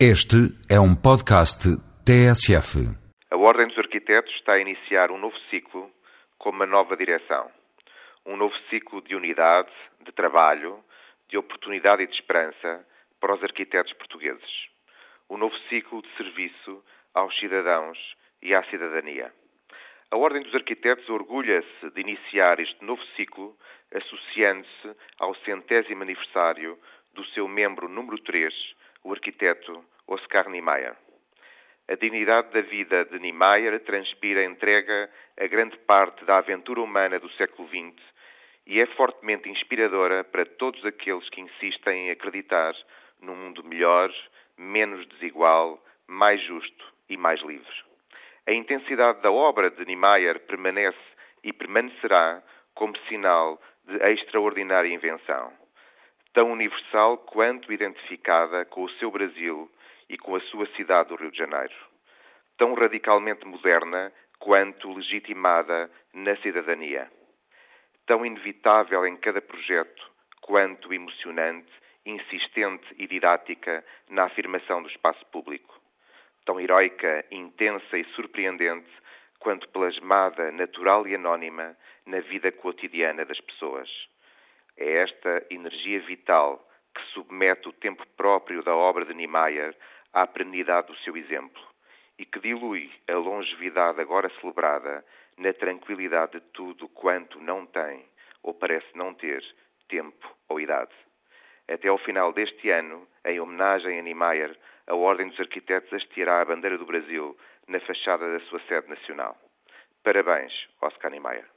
Este é um podcast TSF. A Ordem dos Arquitetos está a iniciar um novo ciclo com uma nova direção. Um novo ciclo de unidade, de trabalho, de oportunidade e de esperança para os arquitetos portugueses. Um novo ciclo de serviço aos cidadãos e à cidadania. A Ordem dos Arquitetos orgulha-se de iniciar este novo ciclo associando-se ao centésimo aniversário do seu membro número 3, o arquiteto Oscar Niemeyer. A dignidade da vida de Niemeyer transpira a entrega a grande parte da aventura humana do século XX e é fortemente inspiradora para todos aqueles que insistem em acreditar num mundo melhor, menos desigual, mais justo e mais livre. A intensidade da obra de Niemeyer permanece e permanecerá como sinal de extraordinária invenção tão universal quanto identificada com o seu Brasil e com a sua cidade do Rio de Janeiro, tão radicalmente moderna quanto legitimada na cidadania, tão inevitável em cada projeto quanto emocionante, insistente e didática na afirmação do espaço público, tão heroica, intensa e surpreendente quanto plasmada, natural e anónima na vida cotidiana das pessoas é esta energia vital que submete o tempo próprio da obra de Niemeyer à perenidade do seu exemplo e que dilui a longevidade agora celebrada na tranquilidade de tudo quanto não tem ou parece não ter tempo ou idade. Até ao final deste ano, em homenagem a Niemeyer, a Ordem dos Arquitetos hasteará a bandeira do Brasil na fachada da sua sede nacional. Parabéns, Oscar Niemeyer.